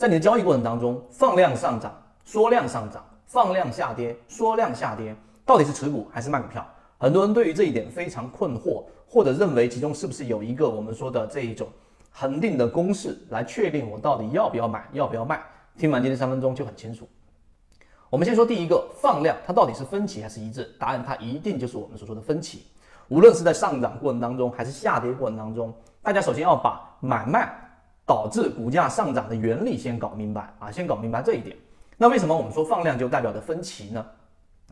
在你的交易过程当中，放量上涨，缩量上涨，放量下跌，缩量下跌，到底是持股还是卖股票？很多人对于这一点非常困惑，或者认为其中是不是有一个我们说的这一种恒定的公式来确定我到底要不要买，要不要卖？听完今天三分钟就很清楚。我们先说第一个放量，它到底是分歧还是一致？答案它一定就是我们所说的分歧。无论是在上涨过程当中，还是下跌过程当中，大家首先要把买卖导致股价上涨的原理先搞明白啊，先搞明白这一点。那为什么我们说放量就代表着分歧呢？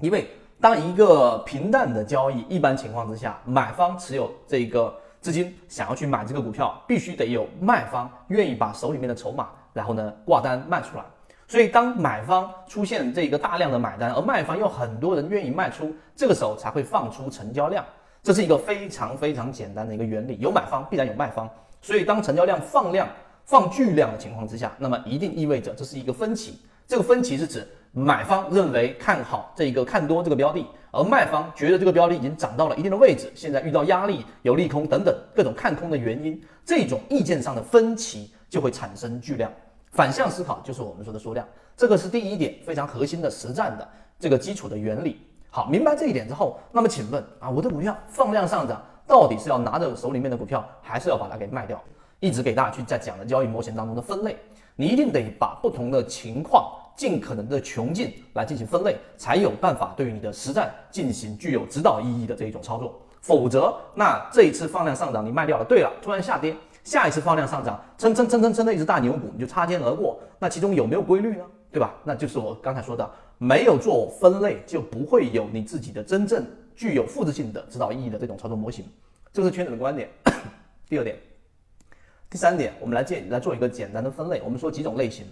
因为当一个平淡的交易，一般情况之下，买方持有这个资金想要去买这个股票，必须得有卖方愿意把手里面的筹码，然后呢挂单卖出来。所以，当买方出现这个大量的买单，而卖方又很多人愿意卖出，这个时候才会放出成交量。这是一个非常非常简单的一个原理。有买方必然有卖方，所以当成交量放量、放巨量的情况之下，那么一定意味着这是一个分歧。这个分歧是指买方认为看好这个看多这个标的，而卖方觉得这个标的已经涨到了一定的位置，现在遇到压力、有利空等等各种看空的原因，这种意见上的分歧就会产生巨量。反向思考就是我们说的缩量，这个是第一点非常核心的实战的这个基础的原理。好，明白这一点之后，那么请问啊，我的股票放量上涨，到底是要拿着手里面的股票，还是要把它给卖掉？一直给大家去在讲的交易模型当中的分类，你一定得把不同的情况尽可能的穷尽来进行分类，才有办法对于你的实战进行具有指导意义的这一种操作。否则，那这一次放量上涨你卖掉了，对了，突然下跌。下一次放量上涨，蹭蹭蹭蹭蹭的一只大牛股，你就擦肩而过，那其中有没有规律呢？对吧？那就是我刚才说的，没有做分类，就不会有你自己的真正具有复制性的指导意义的这种操作模型。这是圈子的观点。第二点，第三点，我们来建来做一个简单的分类。我们说几种类型。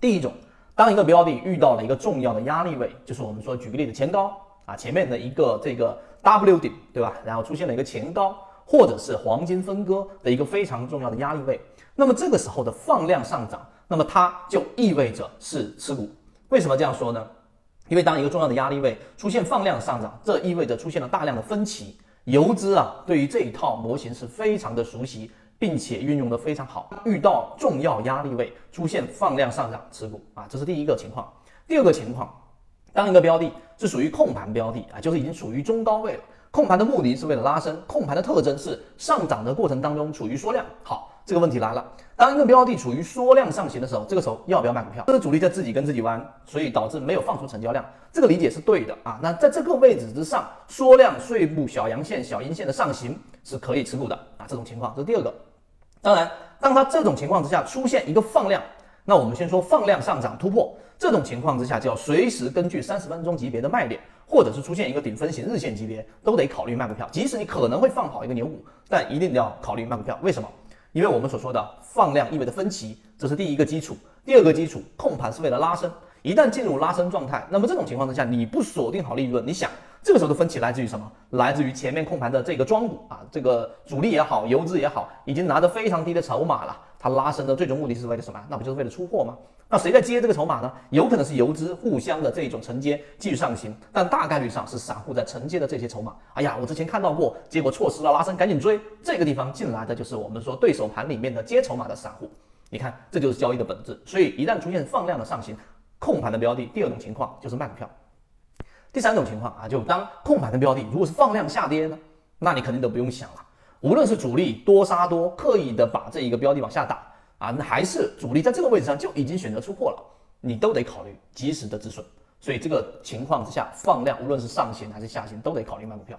第一种，当一个标的遇到了一个重要的压力位，就是我们说举个例子，前高啊，前面的一个这个 W 顶，对吧？然后出现了一个前高。或者是黄金分割的一个非常重要的压力位，那么这个时候的放量上涨，那么它就意味着是持股。为什么这样说呢？因为当一个重要的压力位出现放量上涨，这意味着出现了大量的分歧。游资啊，对于这一套模型是非常的熟悉，并且运用的非常好。遇到重要压力位出现放量上涨，持股啊，这是第一个情况。第二个情况，当一个标的是属于控盘标的啊，就是已经处于中高位了。控盘的目的是为了拉升，控盘的特征是上涨的过程当中处于缩量。好，这个问题来了，当一个标的处于缩量上行的时候，这个时候要不要卖股票？这个主力在自己跟自己玩，所以导致没有放出成交量，这个理解是对的啊。那在这个位置之上，缩量碎步小阳线、小阴线的上行是可以持股的啊。这种情况这是第二个。当然，当它这种情况之下出现一个放量，那我们先说放量上涨突破，这种情况之下就要随时根据三十分钟级别的卖点。或者是出现一个顶分型日线级别，都得考虑卖股票。即使你可能会放好一个牛股，但一定要考虑卖股票。为什么？因为我们所说的放量意味着分歧，这是第一个基础。第二个基础，控盘是为了拉升。一旦进入拉升状态，那么这种情况之下，你不锁定好利润，你想这个时候的分歧来自于什么？来自于前面控盘的这个庄股啊，这个主力也好，游资也好，已经拿着非常低的筹码了。它拉升的最终目的是为了什么？那不就是为了出货吗？那谁在接这个筹码呢？有可能是游资互相的这种承接继续上行，但大概率上是散户在承接的这些筹码。哎呀，我之前看到过，结果错失了拉升，赶紧追。这个地方进来的就是我们说对手盘里面的接筹码的散户。你看，这就是交易的本质。所以一旦出现放量的上行，控盘的标的，第二种情况就是卖股票。第三种情况啊，就当控盘的标的如果是放量下跌呢，那你肯定都不用想了。无论是主力多杀多，刻意的把这一个标的往下打啊，那还是主力在这个位置上就已经选择出货了，你都得考虑及时的止损。所以这个情况之下，放量无论是上行还是下行，都得考虑卖股票。